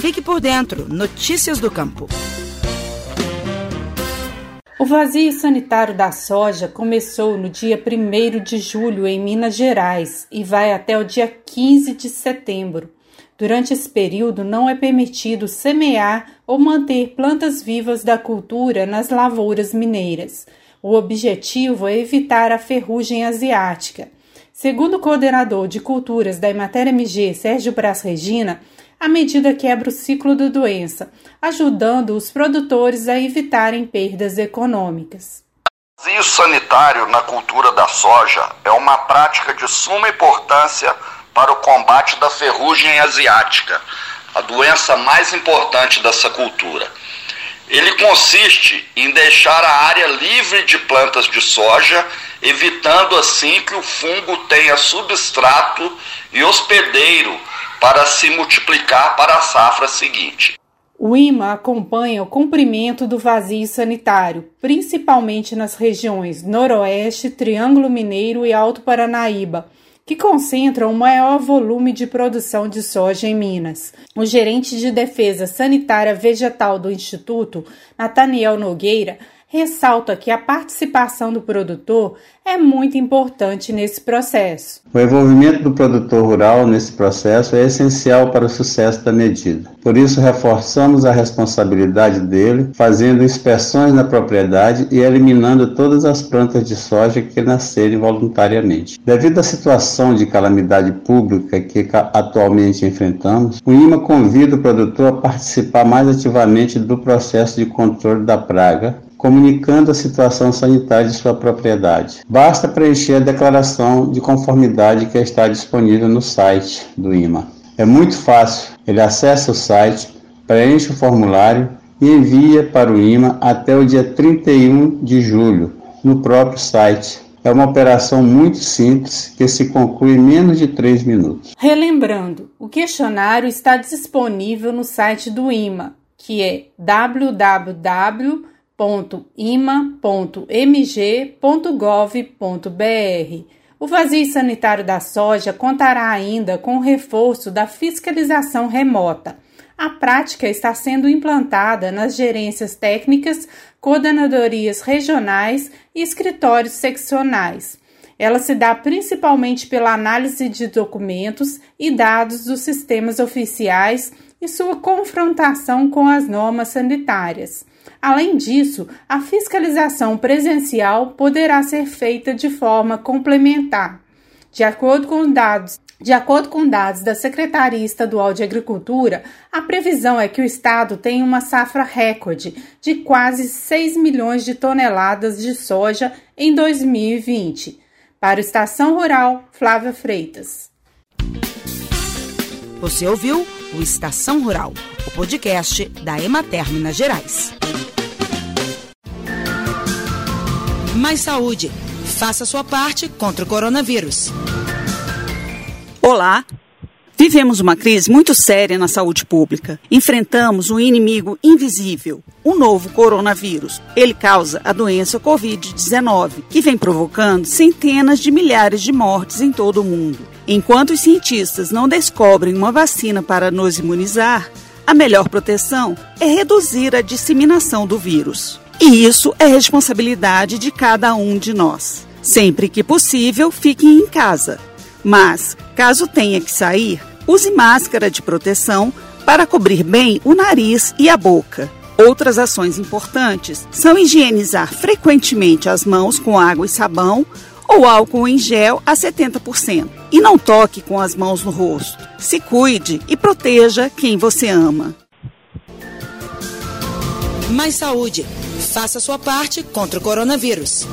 Fique por dentro. Notícias do Campo. O vazio sanitário da soja começou no dia 1 de julho em Minas Gerais e vai até o dia 15 de setembro. Durante esse período, não é permitido semear ou manter plantas vivas da cultura nas lavouras mineiras. O objetivo é evitar a ferrugem asiática. Segundo o coordenador de culturas da Emater MG, Sérgio Braz Regina, a medida quebra o ciclo da doença, ajudando os produtores a evitarem perdas econômicas. O vazio sanitário na cultura da soja é uma prática de suma importância para o combate da ferrugem asiática, a doença mais importante dessa cultura. Ele consiste em deixar a área livre de plantas de soja, evitando assim que o fungo tenha substrato e hospedeiro para se multiplicar para a safra seguinte. O IMA acompanha o cumprimento do vazio sanitário, principalmente nas regiões Noroeste, Triângulo Mineiro e Alto Paranaíba, que concentram o maior volume de produção de soja em Minas. O gerente de defesa sanitária vegetal do Instituto, Nathaniel Nogueira, ressalta que a participação do produtor é muito importante nesse processo. O envolvimento do produtor rural nesse processo é essencial para o sucesso da medida. Por isso, reforçamos a responsabilidade dele, fazendo inspeções na propriedade e eliminando todas as plantas de soja que nascerem voluntariamente. Devido à situação de calamidade pública que atualmente enfrentamos, o IMA convida o produtor a participar mais ativamente do processo de controle da praga comunicando a situação sanitária de sua propriedade. Basta preencher a declaração de conformidade que está disponível no site do IMA. É muito fácil. Ele acessa o site, preenche o formulário e envia para o IMA até o dia 31 de julho no próprio site. É uma operação muito simples que se conclui em menos de 3 minutos. Relembrando, o questionário está disponível no site do IMA, que é www www.ima.mg.gov.br. O vazio sanitário da soja contará ainda com o reforço da fiscalização remota. A prática está sendo implantada nas gerências técnicas, coordenadorias regionais e escritórios seccionais. Ela se dá principalmente pela análise de documentos e dados dos sistemas oficiais e sua confrontação com as normas sanitárias. Além disso, a fiscalização presencial poderá ser feita de forma complementar. De acordo com dados de acordo com dados da Secretaria Estadual de Agricultura, a previsão é que o estado tenha uma safra recorde de quase 6 milhões de toneladas de soja em 2020. Para o Estação Rural, Flávia Freitas. Você ouviu o Estação Rural, o podcast da Emater Minas Gerais. Mais saúde. Faça sua parte contra o coronavírus. Olá. Vivemos uma crise muito séria na saúde pública. Enfrentamos um inimigo invisível, o novo coronavírus. Ele causa a doença Covid-19, que vem provocando centenas de milhares de mortes em todo o mundo. Enquanto os cientistas não descobrem uma vacina para nos imunizar, a melhor proteção é reduzir a disseminação do vírus. E isso é responsabilidade de cada um de nós. Sempre que possível, fique em casa. Mas, caso tenha que sair, use máscara de proteção para cobrir bem o nariz e a boca. Outras ações importantes são higienizar frequentemente as mãos com água e sabão ou álcool em gel a 70%. E não toque com as mãos no rosto. Se cuide e proteja quem você ama. Mais saúde. Faça sua parte contra o coronavírus.